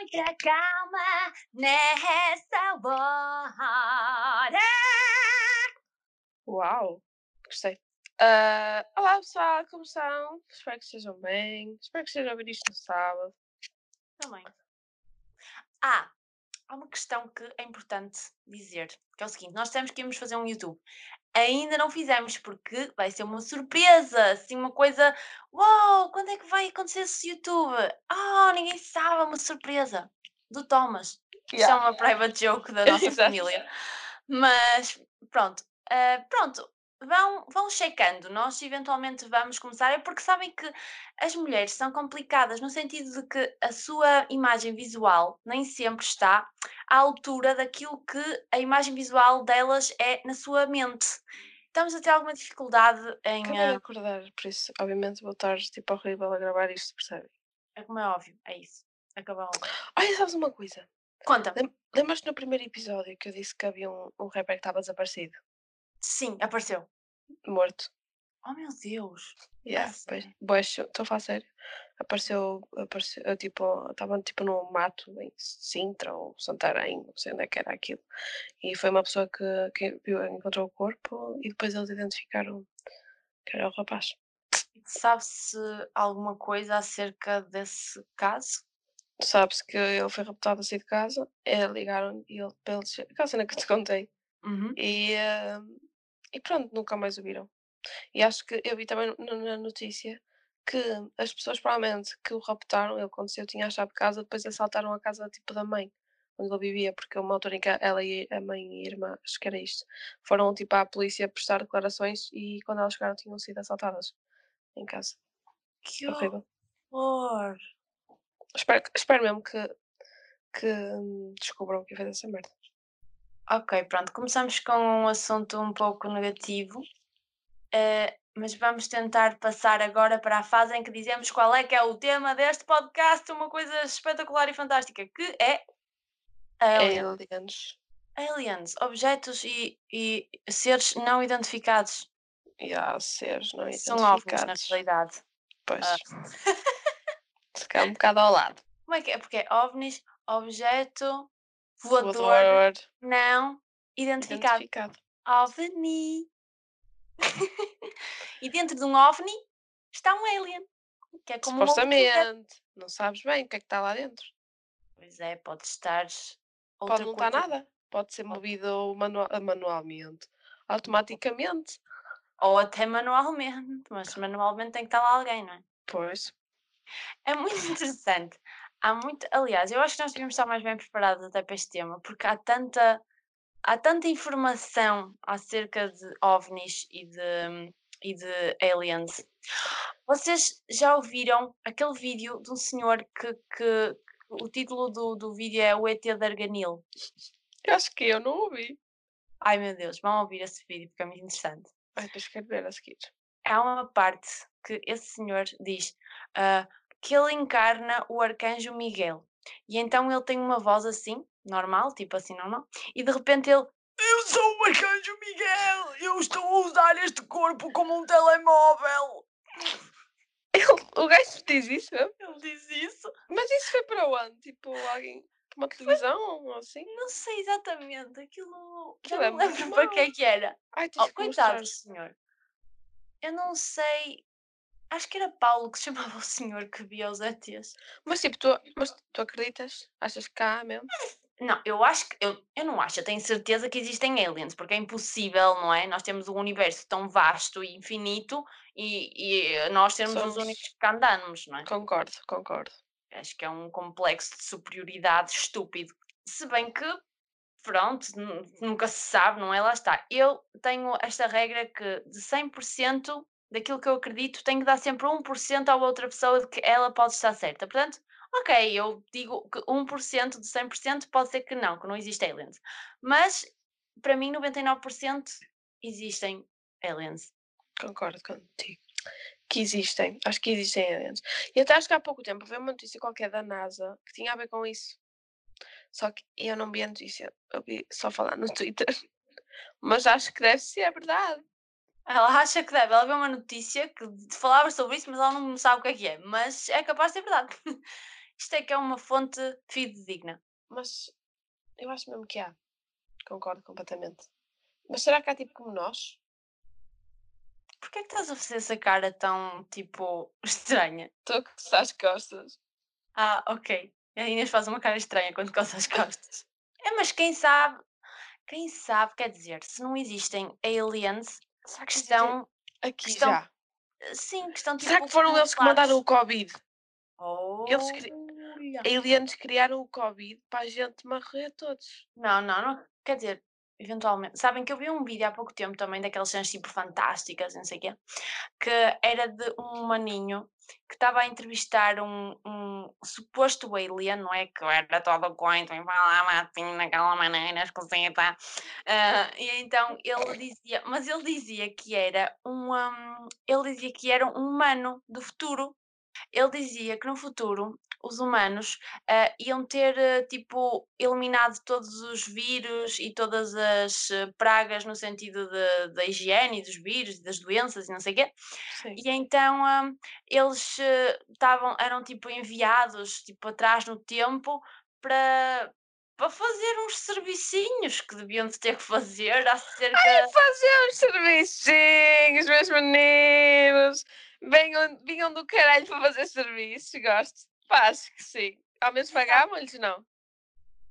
muita calma nessa hora. Uau, gostei. Ah, olá pessoal, como estão? Espero que estejam bem. Espero que estejam a ouvir isto no sábado. Também. Ah, há uma questão que é importante dizer, que é o seguinte, nós temos que irmos fazer um YouTube. Ainda não fizemos porque vai ser uma surpresa, assim uma coisa, uau, quando é que vai acontecer esse YouTube? Ah, ninguém sabe, é uma surpresa do Thomas. É Yeah. uma private joke da nossa família. Mas pronto, ah, pronto, vão, vão checando. Nós eventualmente vamos começar, é porque sabem que as mulheres são complicadas no sentido de que a sua imagem visual nem sempre está à altura daquilo que a imagem visual delas é na sua mente. Estamos a ter alguma dificuldade em. Acabei de ah, acordar, por isso, obviamente, vou estar tipo horrível a gravar isto, percebe? é como é óbvio, é isso. Acabou. Olha, sabes uma coisa? Conta. Lem- Lembras-te no primeiro episódio que eu disse que havia um, um rapper que estava desaparecido, Sim, apareceu. morto? Oh meu Deus. Yeah, A pois, sério? pois, estou a falar sério. Apareceu, apareceu, eu, tipo, estava tipo no mato em Sintra ou Santarém, não sei onde é que era aquilo. E foi uma pessoa que, que viu, encontrou o corpo e depois eles identificaram que era o rapaz. Sabe-se alguma coisa acerca desse caso? Sabe-se que ele foi raptado assim de casa, é, ligaram e ele, eles, aquela cena que te contei. Uhum. E, eh, e pronto, nunca mais o viram. E acho que eu vi também na notícia que as pessoas provavelmente que o raptaram, ele quando eu tinha a chave de casa, depois assaltaram a casa tipo da mãe, onde ele vivia, porque uma altura em que ela e a mãe e a irmã, acho que era isto, foram tipo à polícia prestar declarações e quando elas chegaram tinham sido assaltadas em casa. Que Horrível. horror! Espero, que- espero mesmo que, que hum, descubram quem fez essa merda. Ok, pronto, começamos com um assunto um pouco negativo, eh, mas vamos tentar passar agora para a fase em que dizemos qual é que é o tema deste podcast, uma coisa espetacular e fantástica, que é alien. Aliens. aliens, objetos e, e seres não identificados. E há seres não São ovnis, na identificados. realidade. Pois. Ah. Se calhar um bocado ao lado. Como é que é? Porque é ovnis, objeto, voador, Voador. não identificado. Identificado. OVNI. e dentro de um OVNI está um alien. Que é como Supostamente. Não sabes bem o que é que está lá dentro. Pois é, pode estar. outra Pode não estar nada. Pode ser movido manua- manualmente. Automaticamente. Ou até manualmente. Mas manualmente tem que estar lá alguém, não é? Pois. É muito interessante. Há muito. Aliás, eu acho que nós devíamos estar mais bem preparados até para este tema, porque há tanta. Há tanta informação acerca de ovnis e de, e de aliens. Vocês já ouviram aquele vídeo de um senhor que, que, que o título do, do vídeo é O ET de Arganil? Eu acho que eu não ouvi. Ai meu Deus, vão ouvir esse vídeo porque é muito interessante. Ai, depois quero ver a seguir. Há uma parte que esse senhor diz ah, que ele encarna o arcanjo Miguel. E então ele tem uma voz assim, normal, tipo assim normal, e de repente ele. Eu sou o arcanjo Miguel! Eu estou a usar este corpo como um telemóvel! Ele- o gajo diz isso mesmo? Ele diz isso. Mas isso foi para onde? Tipo, alguém. Uma televisão ou assim? Não sei exatamente, aquilo. Já é não muito lembro para que é que era. Ai, Oh, que coitado mostrar. senhor. Eu não sei. Acho que era Paulo que se chamava o senhor que via os ETs. Mas tipo, tu, mas tu acreditas? Achas que há mesmo? Não, eu acho que. Eu, eu não acho, eu tenho certeza que existem aliens, porque é impossível, não é? Nós temos um universo tão vasto e infinito e, e nós sermos os Somos- únicos que andamos, não é? Concordo, concordo. Acho que é um complexo de superioridade estúpido. Se bem que, pronto, nu- nunca se sabe, não é? Lá está. Eu tenho esta regra que de 100% daquilo que eu acredito, tenho que dar sempre 1% à outra pessoa de que ela pode estar certa. Portanto, ok, eu digo que 1% de 100% pode ser que não, que não existe aliens. Mas, para mim, 99% existem aliens. Concordo contigo. Que existem, acho que existem aliens. E até acho que há pouco tempo veio uma notícia qualquer da NASA que tinha a ver com isso. Só que eu não vi a notícia, eu vi só falar no Twitter. Mas acho que deve ser verdade. Ela acha que deve. Ela viu uma notícia que falava sobre isso, mas ela não sabe o que é que é. Mas é capaz de ser verdade. Isto é que é uma fonte fidedigna. Mas eu acho mesmo que há. Concordo completamente. Mas será que há tipo como nós? Porquê é que estás a fazer essa cara tão, tipo, estranha? Estou a coçar as costas. Ah, ok. A Inês faz uma cara estranha quando coça as costas. É, mas quem sabe, quem sabe, quer dizer, se não existem aliens Será que que estão, aqui estão, já? sim, que estão tipo Será que foram eles que mandaram o. Covid? Eles cri- Olha. Aliens criaram o Covid para a gente morrer todos. Não, não, não. Quer dizer, eventualmente. Sabem que eu vi um vídeo há pouco tempo também daquelas cenas tipo fantásticas, não sei o quê, que era de um maninho que estava a entrevistar um, um suposto alien, não é? Que era todo coito e falava assim naquela maneira esquisita. Ah, e então ele dizia, mas ele dizia que era um, hum, ele dizia que era um humano do futuro. Ele dizia que no futuro os humanos ah, iam ter ah, tipo eliminado todos os vírus e todas as ah, pragas no sentido da higiene, dos vírus e das doenças e não sei o quê. Sim. E então ah, eles eh, estavam, eram tipo enviados tipo atrás no tempo para para fazer uns servicinhos que deviam de ter que fazer acerca. Fazer uns serviços, meus meninos. Venham, vinham do caralho para fazer serviços, gosto. Pá, acho que sim. Ao menos pagavam-lhes, não?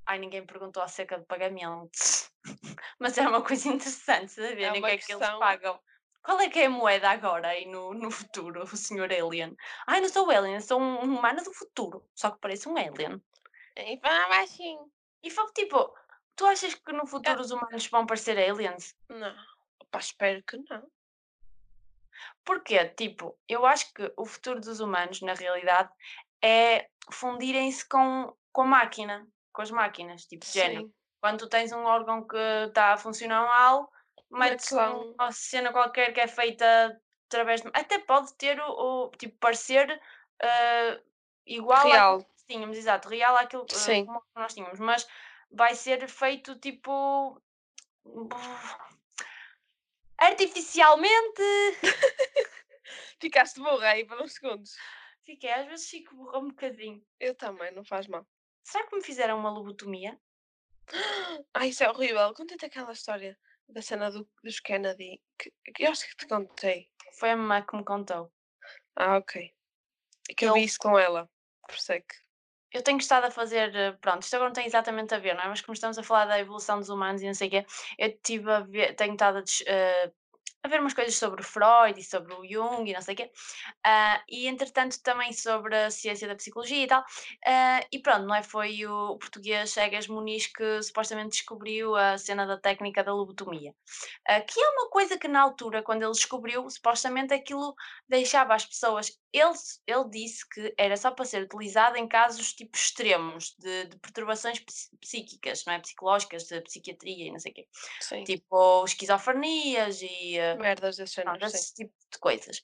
Ai, ninguém perguntou acerca de pagamentos. Mas é uma coisa interessante saberem o uma que é que eles pagam. Qual é que é a moeda agora aí no, no futuro, o senhor Alien? Ai, não sou alien, sou um um humano do futuro, só que parece um alien. E falava assim. E foi tipo, tu achas que no futuro os humanos vão parecer aliens? Não. Pá, espero que não. Porquê? Tipo, eu acho que o futuro dos humanos, na realidade, é fundirem-se com, com a máquina, com as máquinas, tipo, de género. Sim. Quando tu tens um órgão que está a funcionar mal, metes um- um- uma cena qualquer que é feita através de. Até pode ter o, o- tipo, parecer ah, igual Real. àquilo que tínhamos, exato, real àquilo Sim. como nós tínhamos, mas vai ser feito tipo. Artificialmente. Ficaste burra aí por uns segundos. Fiquei, às vezes fico burra um bocadinho. Eu também, não faz mal. Será que me fizeram uma lobotomia? Ai, isso é horrível. Conta-te aquela história da cena do- dos Kennedy. Que, que eu acho que te contei. Foi a mamãe que me contou. Ah, ok. É que eu vi Ele- isso com ela. Por isso é que. Eu tenho estado a fazer, eh, pronto, isto agora não tem exatamente a ver, não é? Mas como estamos a falar da evolução dos humanos e não sei o quê, eu tive ver, tenho estado a, des- eh, a ver umas coisas sobre Freud e sobre o Jung e não sei o quê, ah, e entretanto também sobre a ciência da psicologia e tal, ah, e pronto, não é? Foi o português Egas Muniz que supostamente descobriu a cena da técnica da lobotomia, ah, que é uma coisa que na altura, quando ele descobriu, supostamente aquilo deixava as pessoas. Ele, ele disse que era só para ser utilizado em casos tipo extremos de, de perturbações psíquicas, não é? Psicológicas, de psiquiatria e não sei o quê. Sim. Tipo esquizofrenias e Merdas desse género. pronto, Sim. esse tipo de coisas.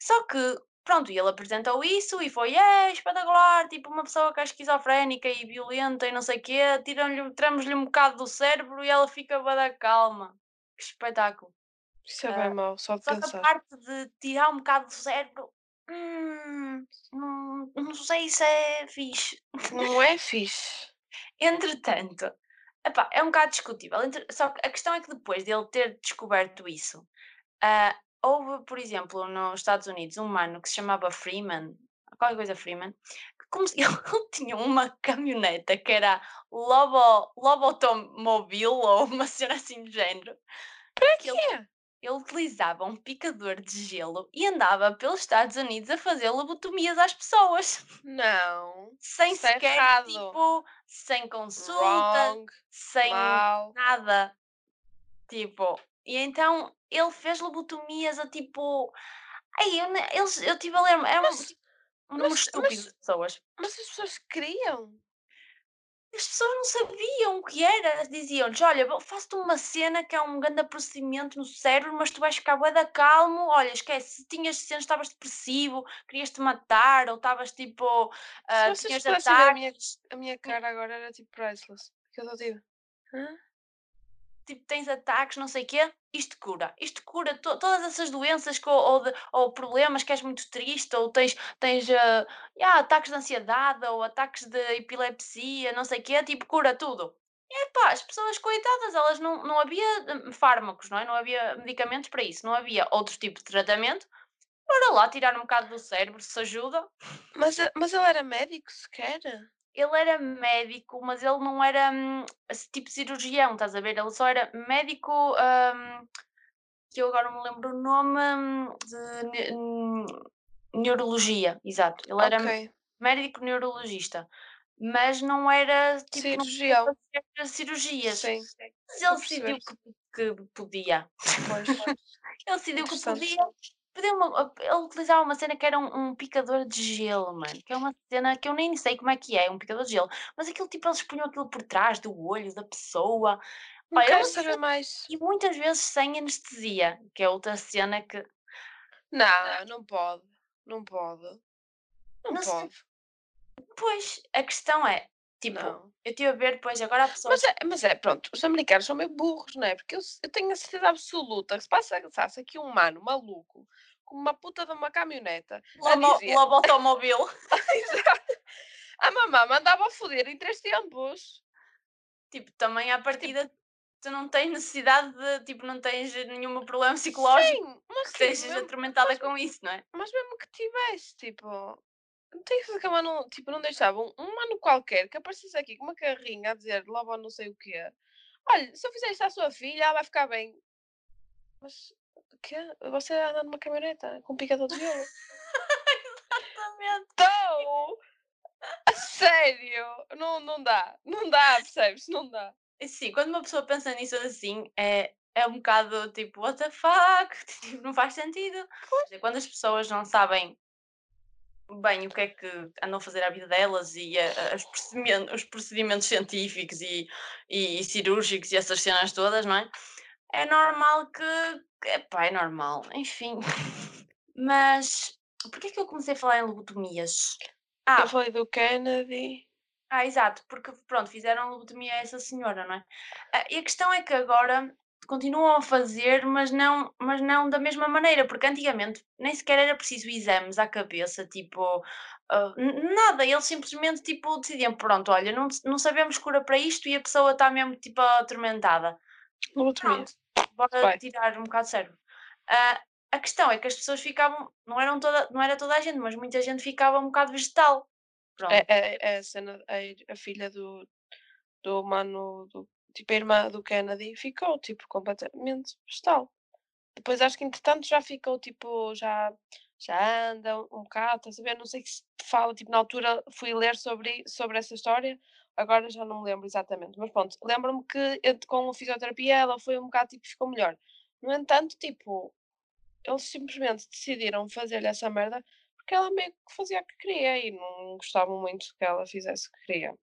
Só que, pronto, ele apresentou isso e foi é, espetacular, tipo uma pessoa que é esquizofrénica e violenta e não sei o quê, tiram-lhe, tiramos-lhe um bocado do cérebro e ela fica bada calma. Que espetáculo. Isso é bem mau, só de Só que a pensar. parte de tirar um bocado do cérebro, hum, não, não sei se é fixe. Não é fixe. Entretanto, epá, é um bocado discutível. Só que a questão é que depois dele ter descoberto isso, ah, houve, por exemplo, nos Estados Unidos, um mano que se chamava Freeman, qualquer coisa Freeman, que como se- ele tinha uma caminhoneta que era Lobo, Lobotomobile ou uma cena assim do género. Para que ele- quê? ele utilizava um picador de gelo e andava pelos Estados Unidos a fazer lobotomias às pessoas, Não. sem Isso é sequer, errado. tipo, sem consulta, Wrong. sem Mal. nada. Tipo, e então ele fez lobotomias a tipo. Ai, eu, eles, eu tive a ler, era um, Mas- tipo, um número mas- estúpido mas- de pessoas. Mas as pessoas queriam. As pessoas não sabiam o que era. Diziam-lhes: Olha, faço-te uma cena que é um grande procedimento no cérebro, mas tu vais ficar bué da calmo. Olha, esquece, se tinhas cenas, estavas depressivo, querias-te matar, ou estavas tipo. ah, vocês tinhas pudessem ver a minha-. A minha cara agora era tipo priceless. Que eu estou tipo. Hã? Tipo, tens ataques, não sei o quê, isto cura. Isto cura to- todas essas doenças que, ou, de- ou problemas que és muito triste, ou tens, tens ah, yeah, ataques de ansiedade, ou ataques de epilepsia, não sei o quê, tipo, cura tudo. Epá, as pessoas coitadas, elas não, não havia hum, fármacos, não é? Não havia medicamentos para isso, não havia outro tipo de tratamento. Bora lá tirar um bocado do cérebro, se ajuda. Mas, a- mas ele era médico sequer? Ele era médico, mas ele não era hum, tipo cirurgião, estás a ver? Ele só era médico, hum, que eu agora me lembro o nome hum, de ne- hum, neurologia, exato. Ele era Ok. médico neurologista, mas não era tipo, não Cirurgião. fazer cirurgias. Sim. Mas ele decidiu que, que podia. Pois. Ele decidiu que podia. Pediu uma, ele utilizava uma cena que era um, um picador de gelo, mano. Que é uma cena que eu nem sei como é que é, um picador de gelo. Mas aquilo tipo, eles punham aquilo por trás do olho da pessoa. Não é quero saber mais. E muitas vezes sem anestesia, que é outra cena que. Não, não pode. Não pode. Não, Não pode. Pois, a questão é, tipo, Não. eu estive a ver depois, agora há pessoas. Mas é, mas é, pronto, os americanos são meio burros, não é? Porque eu, eu tenho a certeza absoluta que se passa, passasse aqui um mano maluco com uma puta de uma caminhoneta Lobo, dizer, lobo automóvel. a mamã mandava foder em três tempos. tipo, também à partida tu não tens necessidade de, tipo, não tens nenhum problema psicológico Sim, mas que tipo, estejas atormentada com isso, não é? mas mesmo que tivesse, tipo, não tem que que a mano, tipo, não deixava um, mano qualquer que aparecesse aqui com uma carrinha a dizer logo não sei o quê. Olha, se eu fizer isto à sua filha, ela vai ficar bem. Mas, o quê? Você anda numa caminhoneta com um picador de gelo? Exatamente. Então, a sério, não, não dá, não dá, percebes? Não dá. E Sim, quando uma pessoa pensa nisso assim, é, é um bocado tipo, what the fuck? Tipo, não faz sentido. Quando as pessoas não sabem bem o que é que andam a fazer à vida delas e a- a- os, procedimentos, os procedimentos científicos e, e, cirúrgicos e essas cenas todas, não é? É normal que. Epá, é normal, enfim. Mas porquê é que eu comecei a falar em lobotomias? Ah, Eu falei do Kennedy. ah, exato, porque pronto, fizeram lobotomia a essa senhora, não é? Ah, e a questão é que agora continuam a fazer, mas não, mas não da mesma maneira, porque antigamente nem sequer era preciso exames à cabeça, tipo, n- nada, eles simplesmente tipo decidiam, pronto, olha, não, não sabemos cura para isto e a pessoa está mesmo tipo atormentada. Lobotomia. Bora Vai. tirar um bocado de cérebro. Ah, a questão é que as pessoas ficavam, não, eram toda, não era toda a gente, mas muita gente ficava um bocado vegetal. Pronto. É, é, é a cena, ir- a filha do, do mano, do, tipo a irmã do Kennedy, ficou tipo completamente vegetal. Depois acho que entretanto já ficou tipo, já, já anda um, bocado, estás a ver? Não sei se fala, tipo, na altura fui ler sobre, sobre essa história, agora já não me lembro exatamente, mas pronto, lembro-me que com a fisioterapia ela foi um bocado tipo, ficou melhor. No entanto, tipo, eles simplesmente decidiram fazer-lhe essa merda porque ela meio que fazia o que queria e não gostavam muito que ela fizesse o que queria.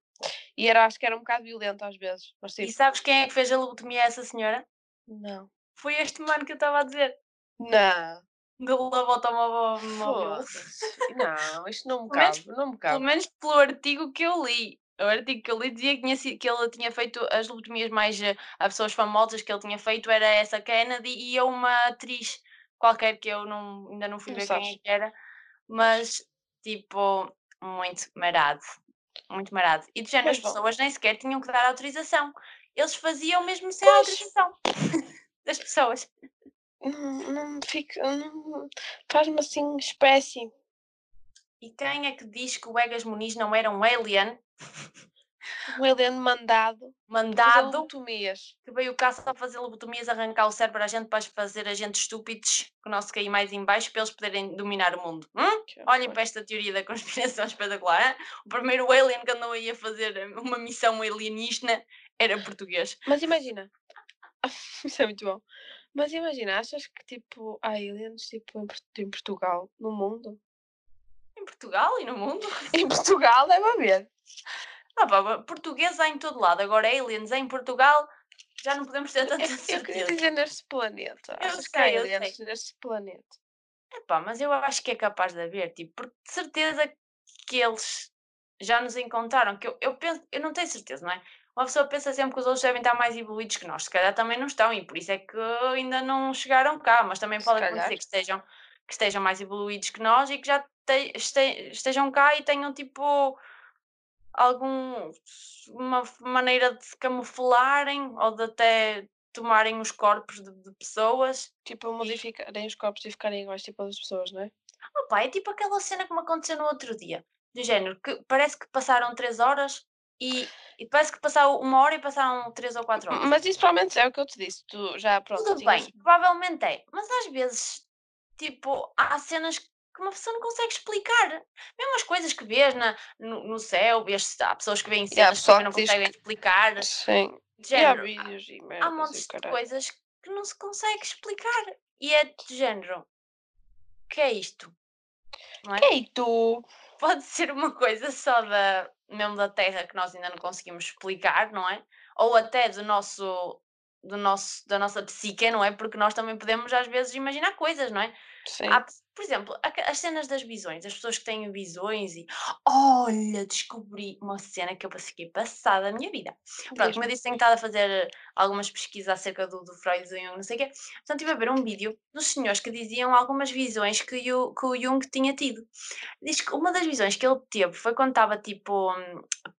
E era, acho que era um bocado violento às vezes, mas E sabes quem é que fez a lobotomia a essa senhora? não. Foi este mano que eu estava a dizer. Não. Do lobo automóvel. Foda-se. Não, isto não me Pelo menos- cabe, não me Pelo cabe. menos pelo artigo que eu li. O artigo que eu li dizia que, tinha que ele tinha feito as lobotomias mais eh, a pessoas famosas que ele tinha feito era essa Kennedy e a uma atriz qualquer que eu não, ainda não fui Não ver quem é sabes. que era, mas tipo, muito marado. Muito marado. E de género, as pessoas nem sequer tinham que dar autorização. Eles faziam mesmo sem Pois. autorização das pessoas. Não, não fica. Não, Faz-me assim espécie. E quem é que diz que o Egas Muniz não era um alien Um alien mandado. Mandado lobotomias. que veio cá só fazer lobotomias, arrancar o cérebro à gente para fazer a gente estúpidos que o nosso cair mais em baixo para eles poderem dominar o mundo? Hum? Olhem para esta teoria da conspiração espetacular. hã? O primeiro alien que andou aí a fazer uma missão alienígena era português. Mas imagina. Isso é muito bom. Mas imagina, achas que tipo há aliens tipo, em Portugal, no mundo? Em Portugal e no mundo. Em Portugal deve haver. Ah, pá, português há em todo lado. Agora aliens em Portugal já não podemos ter tanta Eu, eu queria certeza. dizer neste planeta. Eu Achas que há sei, aliens neste planeta? Epá, mas eu acho que é capaz de haver, tipo, porque de certeza que eles já nos encontraram, que eu, eu penso, eu não tenho certeza, não é? uma pessoa pensa sempre que os outros devem estar mais evoluídos que nós, se calhar também não estão, e por isso é que ainda não chegaram cá, mas também Se pode calhar. acontecer que estejam, que estejam mais evoluídos que nós e que já te- este- estejam cá e tenham tipo algum uma maneira de se camuflarem ou de até tomarem os corpos de, de pessoas. Tipo, modificarem os corpos e ficarem iguais, tipo, das pessoas, não é? Opa, é tipo aquela cena que me aconteceu no outro dia, do género, que parece que passaram três horas e, e parece que passaram uma hora e passaram três ou quatro horas. Mas isso provavelmente é o que eu te disse. Tu já, pronto, Tudo tinhas... bem, provavelmente é, mas às vezes, tipo, há cenas que uma pessoa não consegue explicar. Mesmo as coisas que vês na, no, no céu, vês, há pessoas que veem há cenas que não que diz conseguem explicar. Sim. De há género, e há e montes de coisas que não se consegue explicar. E é de género. O que é isto? Não é? Ei, tu... Pode ser uma coisa só da, mesmo da Terra que nós ainda não conseguimos explicar, não é? Ou até do nosso, do nosso, da nossa psique, não é? Porque nós também podemos às vezes imaginar coisas, não é? Sim. Há, por exemplo, as cenas das visões, as pessoas que têm visões e olha, descobri uma cena que eu fiquei passada na minha vida. Pronto, como eu disse, tenho estado a fazer algumas pesquisas acerca do, do Freud e do Jung, não sei o quê. Então estive a ver um vídeo dos senhores que diziam algumas visões que o, que o Jung tinha tido. Diz que uma das visões que ele teve foi quando estava tipo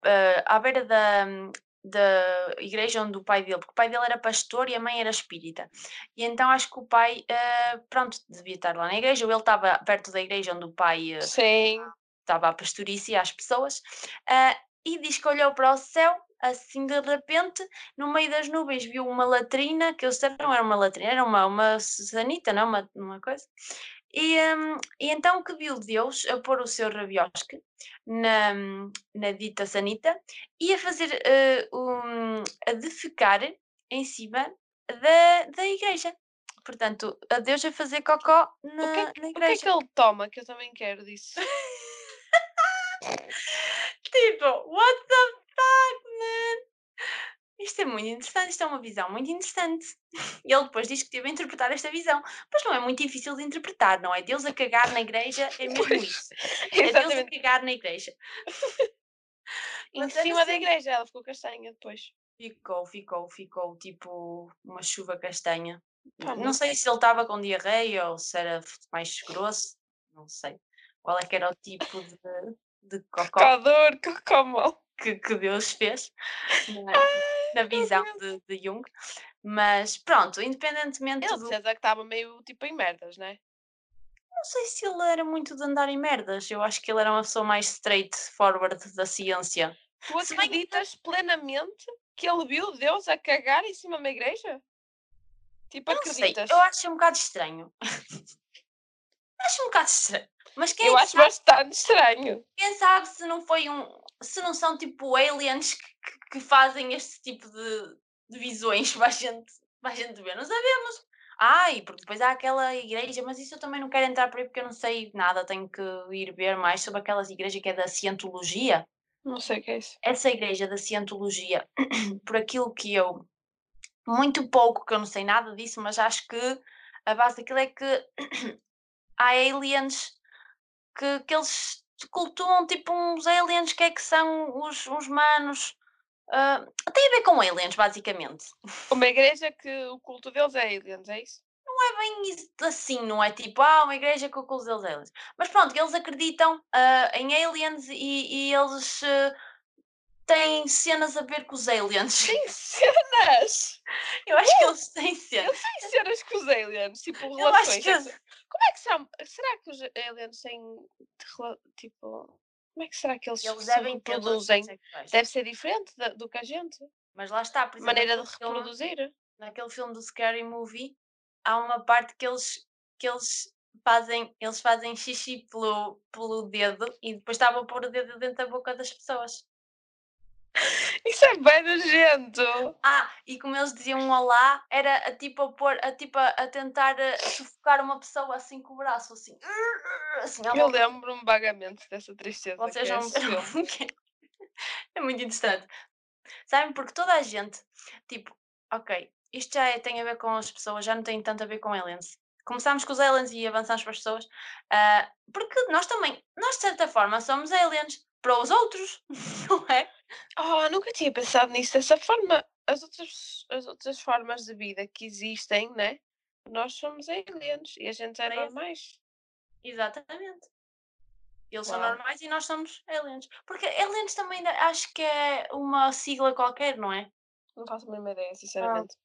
eh, à beira da, hum, da igreja onde o pai dele, porque o pai dele era pastor e a mãe era espírita. E então acho que o pai, eh, pronto, devia estar lá na igreja, ou ele estava perto da igreja onde o pai Sim. estava a pastorícia às pessoas, ah, e diz que olhou para o céu, assim de repente, no meio das nuvens viu uma latrina, que eles disseram não era uma latrina, era uma, uma sanita, não uma, uma coisa. E, hum, e então que viu Deus a pôr o seu rabiosque na, na dita sanita e a fazer, eh, um, a defecar em cima da, da igreja. Portanto, a Deus a fazer cocó O que, na, é na que, o que é igreja. que ele toma? Que eu também quero disso. Tipo, what the fuck, man? Isto é muito interessante, isto é uma visão muito interessante. E ele depois diz que teve a interpretar esta visão. Mas não é muito difícil de interpretar, não é? Deus a cagar na igreja é mesmo Pois, isso. É Deus a cagar na igreja. Em é cima da igreja, ela ficou castanha depois. Ficou, ficou, ficou tipo uma chuva castanha. Pá, não sei se ele estava com diarreia ou se era mais grosso, não sei. Qual é que era o tipo de, de cocó Cocador, cocomol. que, que Deus fez na, na meu visão de, de Jung. Mas pronto, independentemente Ele do. certeza que estava meio tipo em merdas, né? Não sei se ele era muito de andar em merdas. Eu acho que ele era uma pessoa mais straightforward da ciência. Tu que- acreditas plenamente que ele viu Deus a cagar em cima de uma igreja? Tipo, não sei, acreditas? eu acho um bocado estranho. acho um bocado estranho. Mas quem, Eu é que acho sabe, bastante estranho. quem sabe se não foi um. Se não são tipo aliens que, que- que fazem este tipo de, de visões para a, gente, para a gente ver. Não sabemos. Ai, porque depois há aquela igreja, mas isso eu também não quero entrar por aí porque eu não sei nada. Tenho que ir ver mais sobre aquelas igrejas que é da cientologia. Não sei o que é isso. essa igreja da cientologia, por aquilo que eu, muito pouco que eu não sei nada disso, mas acho que a base daquilo é que há aliens que, que eles cultuam tipo uns aliens que é que são os, os manos. ah, tem a ver com aliens, basicamente. Uma igreja que o culto deles é aliens, é isso? Não é bem assim, não é tipo, ah, uma igreja com o culto deles aliens. Mas pronto, eles acreditam ah, em aliens e, e eles ah, têm cenas a ver com os aliens. Tem cenas! Eu acho que eles têm cenas. Tem cenas com os aliens, tipo Eu acho relações. que Como é que são? Será que os aliens têm tipo. Como é que será que eles, eles se reproduzem? relações. Deve ser diferente da- do que a gente. Mas lá está, por exemplo, Maneira de naquele filme, reproduzir. naquele filme do Scary Movie, há uma parte que eles, que eles fazem, eles fazem xixi pelo, pelo dedo e depois estavam a pôr o dedo dentro da boca das pessoas. Isso é bem nojento! Ah, e como eles diziam um olá, era a, tipo a pôr, a, tipo a, a tentar eh, sufocar uma pessoa assim com o braço, assim. assim Eu lembro-me vagamente dessa tristeza. Vocês que é. É muito interessante. Sabem? Porque toda a gente, tipo, ok, isto já é- tem a ver com as pessoas, já não tem tanto a ver com aliens. Começámos com os aliens e avançámos para as pessoas, ah, porque nós também, nós de certa forma somos aliens para os outros, não é? Oh, nunca tinha pensado nisso dessa forma. As outras, as outras formas de vida que existem, né? Nós somos aliens e a gente é esse- normais. Exatamente. Eles são Uau. normais e nós somos aliens. Porque aliens também acho que é uma sigla qualquer, não é? Não faço a mesma ideia, Ah. sinceramente.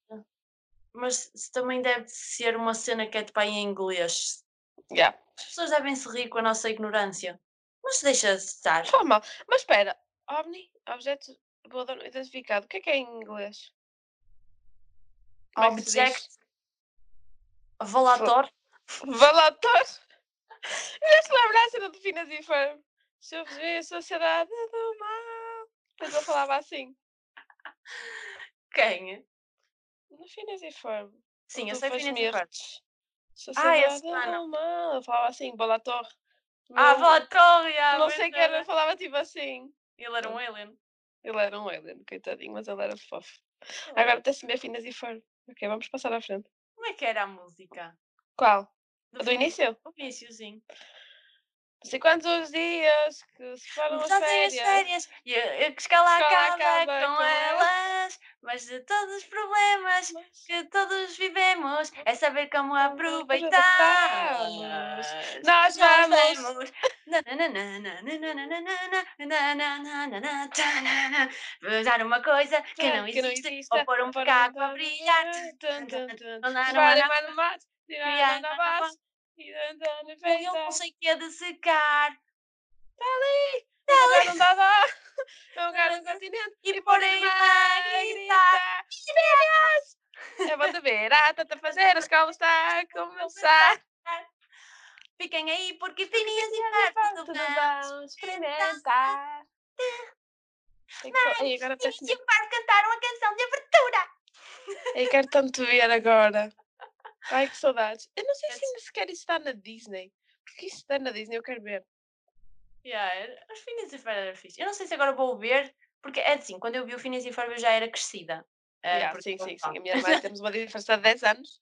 Mas se também deve ser uma cena que é de pai em inglês. Yeah. As pessoas devem se rir com a nossa ignorância. Mas deixa de estar. Fala mal. Mas espera, OVNI, objeto voador não identificado. O que é que é em inglês? Como é que se? Object. Volator. Valator. Eu lembrar a cena do Finas e Ferb. Se eu ver a sociedade do mal. Depois eu falava assim. Quem? No Finas e Ferb. Sim, eu sei Faz Phineas e Ferb. Mirtes. Ah, esse Sociedade do mal. Eu falava assim, Valator. Ah, Volator, yeah, Não sei que era. era, falava tipo assim. Ele era um alien. Ele era um alien, coitadinho, mas ele era fofo. Agora até-se ver Finas e Ferb. Ok, vamos passar à frente. Como é que era a música? Qual? Do, Do início? Do início, sim. Não sei quantos os dias que se foram as Já as férias. férias e eu, que escala Escala acaba acaba com com elas, mas de todos os problemas Mas- que todos vivemos é saber como aproveitar. Nós vamos. Dar uma coisa que não que não existe, ou pôr um macaco a brilhar. A a criar na base e peito. não sei o que é de secar Agora não dá dó. É um lugar no continente e pôr em lá a gritar. gritar. É bom de ver, a tanta fazer, a escola está a começar. Fiquem aí porque Phineas e tudo bem. vamos experimentar. Só- Ei, agora e cantaram a canção de abertura. Eu quero tanto ver agora. Ai, que saudades. Eu não sei se ainda sequer isso está na Disney. Porque isso está na Disney, eu quero ver. Yeah, os Phineas e Ferb era fixe. Eu não sei se agora vou ver, porque é assim, quando eu vi o Phineas e Ferb eu já era crescida. Eh, Yeah, porque sim, eu- sim, sim. A minha irmã temos uma diferença de 10 anos.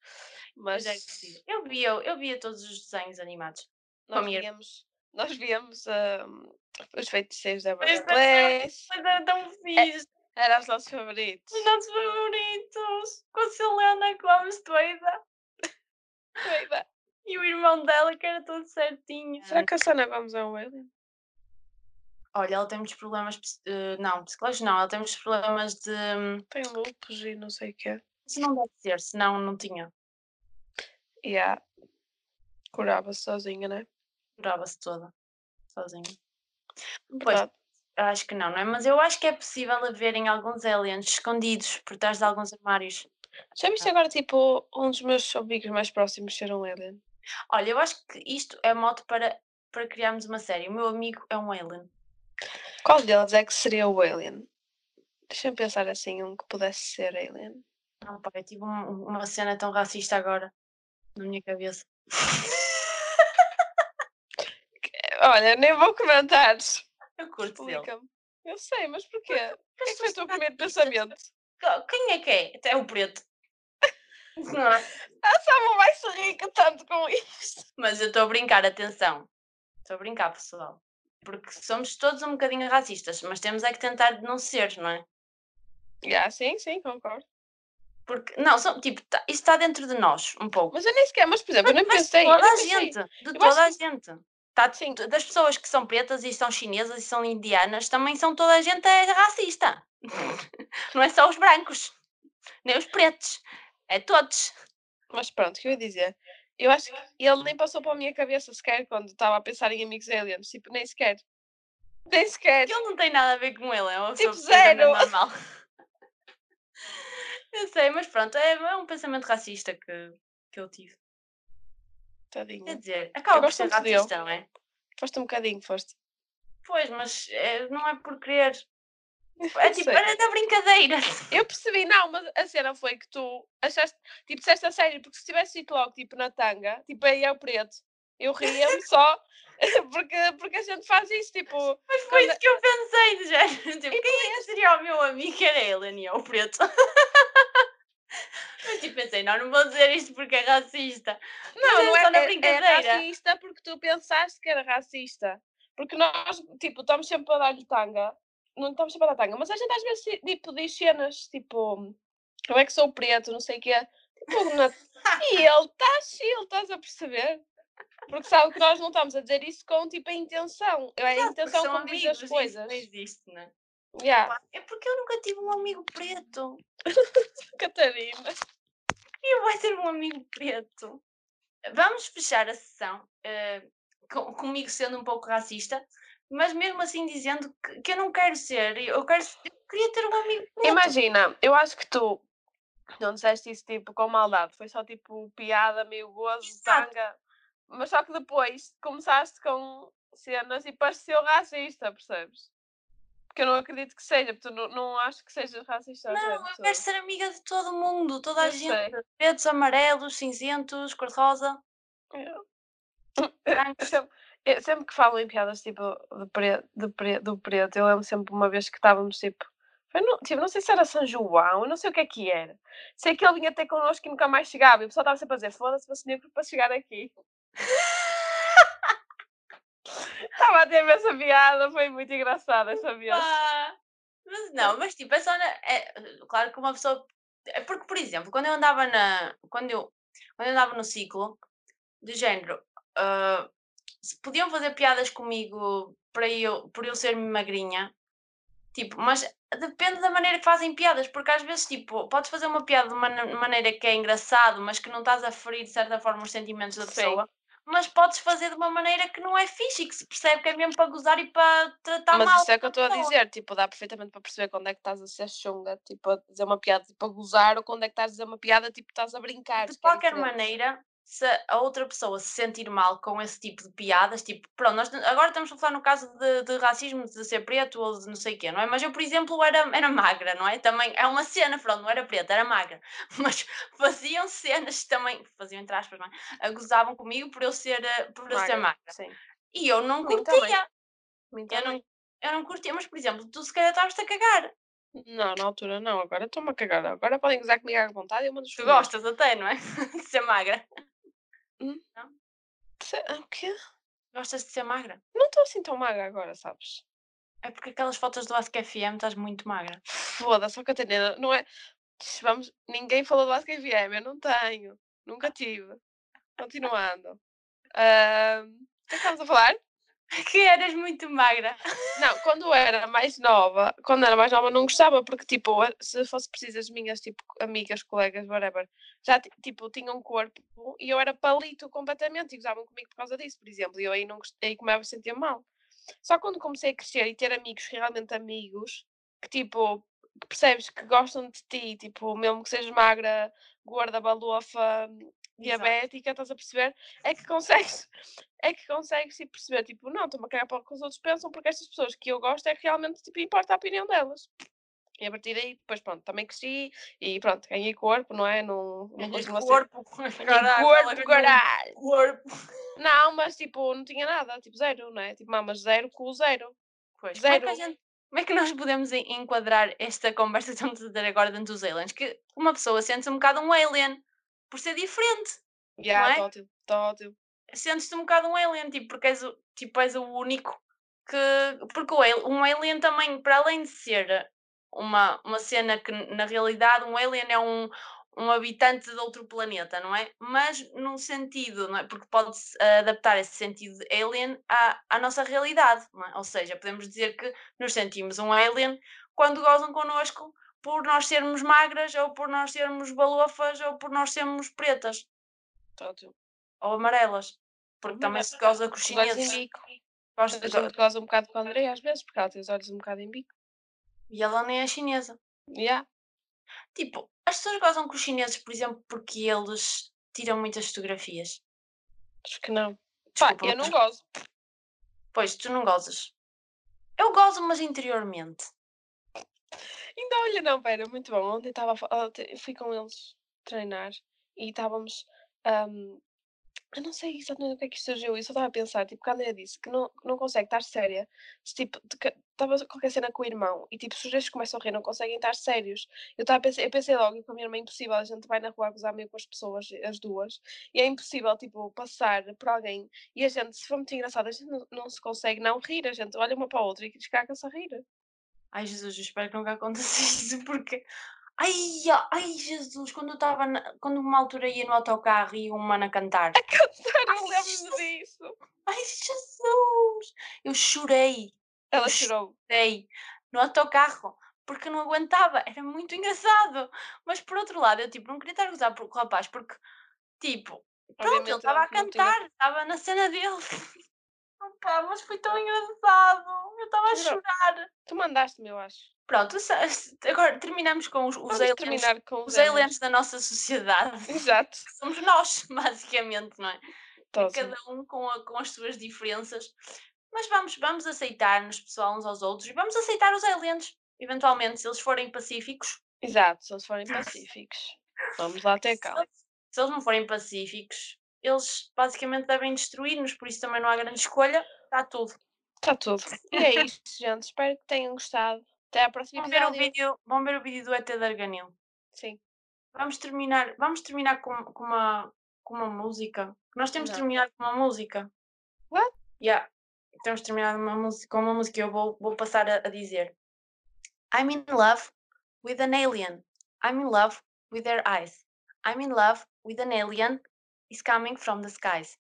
eu Mas já era crescida. Eu via, eu via todos os desenhos animados. nós víamos, nós víamos hum, os feiticeiros da Pois é, Place. Mas era tão fixe. Eram os nossos favoritos. Os nossos favoritos. Com a Selena Gomes doida. Doida. E o irmão dela que era todo certinho. Será que a Sana é um alien? Olha, ela tem muitos problemas. eh, não, psicológicos não. Ela tem muitos problemas de. hum, Tem lupus e não sei o quê. Isso não deve ser, senão não tinha. Yeah. Curava-se sozinha, né? Curava-se toda. Sozinha. Pois, acho que não, não é? Mas eu acho que é possível haverem alguns aliens escondidos por trás de alguns armários. Já viste agora, tipo, um dos meus amigos mais próximos ser um alien? Olha, eu acho que isto é moto para, para criarmos uma série. O meu amigo é um alien. Qual deles é que seria o alien? Deixa-me pensar assim, um que pudesse ser alien. Não, pá, eu tive um- uma cena tão racista agora na minha cabeça. Olha, nem vou comentar. Eu curto. Explica-me. Eu sei, mas porquê? O que é que foi o teu primeiro pensamento? Quem é que é? Até o preto. Não é? A Samu vai se rir tanto com isto. Mas eu estou a brincar, atenção. Estou a brincar, pessoal. Porque somos todos um bocadinho racistas, mas temos é que tentar não ser, não é? Já, sim, sim, concordo. Porque, não, são, tipo, tá, isso está dentro de nós, um pouco. Mas eu nem sequer, mas por exemplo, eu nem Mas pensei. eu toda a gente, de Eu toda a gente. Tá, Sim. das pessoas que são pretas e são chinesas e são indianas, também são toda a gente é racista. Não é só os brancos, nem os pretos, é todos. Mas pronto, o que eu ia dizer? Eu acho que ele nem passou pela minha cabeça sequer quando estava a pensar em amigos aliens. Tipo, nem sequer. Nem sequer. Ele não tem nada a ver com ele, é uma Tipo, zero. normal. Eu sei, mas pronto, é, é um pensamento racista que, que eu tive. Quer Tadinho. dizer, acaba por ser racista, não é? Foste um bocadinho, foste. Pois, mas é, não é por querer. É tipo, era da brincadeira. Eu percebi, não, mas a cena foi que tu achaste, tipo, disseste a sério, porque se tivesse dito logo, tipo, na tanga, tipo, aí é o preto, eu ria-me só, porque, porque a gente faz isso, tipo, Mas foi Quando- isso que eu pensei, de género. Tipo, E quem é seria o meu amigo? Era ele, e eu, o preto. Mas tipo, pensei, não, não vou dizer isto porque é racista. não, é não é, só na é- é, brincadeira. racista porque tu pensaste que era racista, porque nós, tipo, estamos sempre a dar-lhe tanga, não estamos sempre a dar tanga, mas a gente às vezes tipo, diz cenas tipo, eu é que sou preto, não sei o quê. Tipo, na... e ele está chill, estás a perceber? Porque sabe que nós não estamos a dizer isso com tipo a intenção. É a intenção como diz amigos, as isso coisas. não existe, né? Yeah. É porque eu nunca tive um amigo preto. Catarina. E eu vou ter um amigo preto. Vamos fechar a sessão eh, com- comigo sendo um pouco racista, mas mesmo assim dizendo que, que eu não quero ser. Eu, quero, eu queria ter um amigo preto. Imagina, eu acho que tu não disseste isso tipo com maldade, foi só tipo piada, meio gozo, Exato. tanga, mas só que depois começaste com cenas e pareceu racista, percebes? Porque eu não acredito que seja, porque tu não, não acho que sejas racista. Não, eu quero ser amiga de todo mundo, toda a Eu gente. sei. Pretos, amarelos, cinzentos, cor-de-rosa. Eu-. eu sempre, que falo em piadas tipo de preto, de do preto, eu lembro sempre uma vez que estávamos tipo. No, tipo, não sei se era São João, eu não sei o que é que era. Sei que ele vinha ter connosco e nunca mais chegava. E o pessoal estava sempre a dizer: foda-se, fosse negro para chegar aqui. Estava a ter essa piada, foi muito engraçada essa. Pá, Mas não, mas tipo, é só na, é, claro que uma pessoa. É porque, por exemplo, quando eu andava na. Quando eu, quando eu andava no ciclo, do género, se podiam fazer piadas comigo para eu, por eu ser magrinha, tipo, mas depende da maneira que fazem piadas, porque às vezes, tipo, podes fazer uma piada de uma maneira que é engraçado, mas que não estás a ferir de certa forma os sentimentos da Sim. pessoa. Mas podes fazer de uma maneira que não é fixe e que se percebe que é mesmo para gozar e para tratar Mas mal. isso é o que eu estou a dizer, tipo, dá perfeitamente para perceber quando é que estás a ser chunga, tipo, a dizer uma piada tipo, a gozar, ou quando é que estás a dizer uma piada tipo, estás a brincar. de que é qualquer maneira, se a outra pessoa se sentir mal com esse tipo de piadas, tipo, pronto, nós agora estamos a falar no caso de, de racismo, de ser preto ou de não sei o quê, não é? Mas eu, por exemplo, era, era magra, não é? Também é uma cena, pronto, não era preta, era magra. Mas faziam cenas também, faziam entre aspas, não é? Gozavam comigo por eu ser, eh, por eu ser Magra, magra. Sim. E eu não curtia, Mim eu não, eu não curtia, mas, por exemplo, tu se calhar estavas-te a cagar. Não, na altura não, agora estou-me a cagar. Agora podem gozar comigo à vontade e eu mando Tu gostas até, não é? De ser magra. Se- ah, O quê? Gostas de ser magra? Não estou assim tão magra agora, sabes? É porque aquelas fotos do Ask FM estás muito magra. Foda-se, só Catarina, não é. Vamos, ninguém falou do Ask FM, eu não tenho. Nunca tive. Continuando. Ahm, O que é que estamos a falar? Que eras muito magra. Não, quando era mais nova, quando era mais nova não gostava, porque tipo, se fosse preciso as minhas tipo, amigas, colegas, whatever, já ti- tipo, tinham um corpo e eu era palito completamente e gozavam comigo por causa disso, por exemplo, e eu aí não gost- aí começava a sentir mal. Só quando comecei a crescer e ter amigos, realmente amigos, que tipo, percebes que gostam de ti, tipo, mesmo que sejas magra, gorda, balofa, diabética, estás a perceber? É que consegues, é que consegues tipo, perceber, tipo, não, estou-me a cagar para o que os outros pensam, porque estas pessoas que eu gosto é que realmente tipo, importa a opinião delas. E a partir daí, depois pronto, também cresci e pronto, ganhei corpo, não é? Não, não ser. corpo. Caralho, corpo, caralho! Corpo. Não, mas tipo, não tinha nada, tipo zero, não é? Tipo, mamas zero com o zero. Pois, como é, Zero. gente, como é que nós podemos en- enquadrar esta conversa que estamos a ter agora dentro dos aliens? Que uma pessoa sente-se um bocado um alien por ser diferente. Já, é? tótil, tótil. Sentes-te um bocado um alien, tipo, porque és o, tipo, és o único que. Porque um alien também, para além de ser uma, uma cena que na realidade um alien é um, um habitante de outro planeta, não é? Mas num sentido, não é? Porque pode-se adaptar esse sentido de alien à, à nossa realidade, não é? Ou seja, podemos dizer que nos sentimos um alien quando gozam connosco por nós sermos magras, ou por nós sermos balofas, ou por nós sermos pretas, tótil. ou amarelas. Porque também se goza com os Com os olhos em chineses. bico. Gosto A de go- gente goza um bocado com a Andrea às vezes, porque ela tem os olhos um bocado em bico. E ela nem é chinesa. Já. Tipo, as pessoas gozam com os chineses, por exemplo, porque eles tiram muitas fotografias. Acho que não. Pá, Desculpa, eu não gozo. Pois, tu não gozas. Eu gozo, mas interiormente. Ainda olha, não, pera, muito bom. Ontem estava a eu fui com eles treinar e estávamos. ahm, eu não sei exatamente o que é que surgiu. Eu só estava a pensar, tipo, que a Andrea disse que não, não consegue estar séria. Se tipo, estava qualquer cena com o irmão e tipo, se os dois começam a rir, não conseguem estar sérios. Eu, estava a pensar, eu pensei logo com a minha irmã é impossível. A gente vai na rua a gozar meio com as pessoas, as duas, e é impossível, tipo, passar por alguém e a gente, se for muito engraçado, a gente não, não se consegue não rir. A gente olha uma para a outra e descarga-se a rir. Ai Jesus, eu espero que nunca aconteça isso porque ai, a ai Jesus, quando eu estava na quando uma altura ia no autocarro e uma mano a cantar. A cantar, eu lembro-me disso. ai Jesus, eu chorei, eu Ela chorou. chorei no autocarro, porque não aguentava, era muito engraçado. Mas por outro lado, eu tipo, não queria estar a gozar com o rapaz, porque tipo, pronto, ele Obviamente estava ele a não tinha cantar, estava na cena dele. Opa, mas foi tão engraçado, eu estava a chorar. Tu mandaste-me, eu acho. Pronto, agora terminamos com os os aliens terminar com os os aliens aliens. da nossa sociedade, Exato. somos nós, basicamente, não é? É cada Todos. um com a com as suas diferenças, mas vamos vamos aceitar-nos, pessoal, uns aos outros e vamos aceitar os aliens, eventualmente, se eles forem pacíficos. Exato, se eles forem pacíficos. Vamos lá ter Se calma. eles se eles não forem pacíficos, eles basicamente devem destruir-nos, por isso também não há grande escolha, está tudo. Está tudo. E é isto, gente. Espero que tenham gostado. Até ao próximo Vão ver o vídeo vão ver o vídeo do ET de Arganil. Sim. Vamos terminar vamos terminar com com uma com uma música. Nós temos Não. terminado com uma música. What? Yeah, temos terminado uma música com uma música, eu vou vou passar a a dizer. I'm in love with an alien. I'm in love with their eyes. I'm in love with an alien. Is coming from the skies.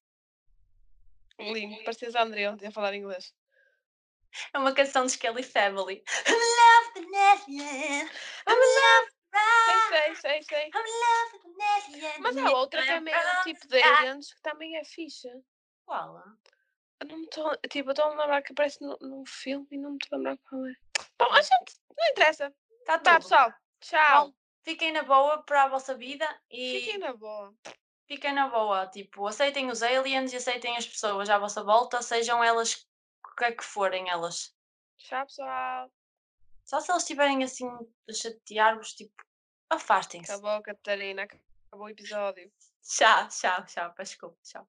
Lindo. Parecias a André ontem a falar inglês. É uma canção de Skelly Family. I'm in love with an alien. I'm in love with Sei, sei, sei, sei. I'm in love with an alien. Mas há outra também, tipo de aliens, que também é fixe. Qual? Eu não me estou. Tipo, eu estou a me lembrar que aparece no- num filme e não me estou a lembrar qual é. Bom, a gente. Não interessa. Tá Tá, pessoal. Tchau. Bom, fiquem na boa para a vossa vida e Fiquem na boa. Fiquem na boa. Tipo, aceitem os aliens e aceitem as pessoas à vossa volta, sejam elas o que é que forem elas. Tchau, pessoal. Só se eles estiverem assim a chatear-vos, tipo, afastem-se. Acabou, Catarina. Acabou o episódio. Tchau, tchau, tchau. Desculpa, tchau.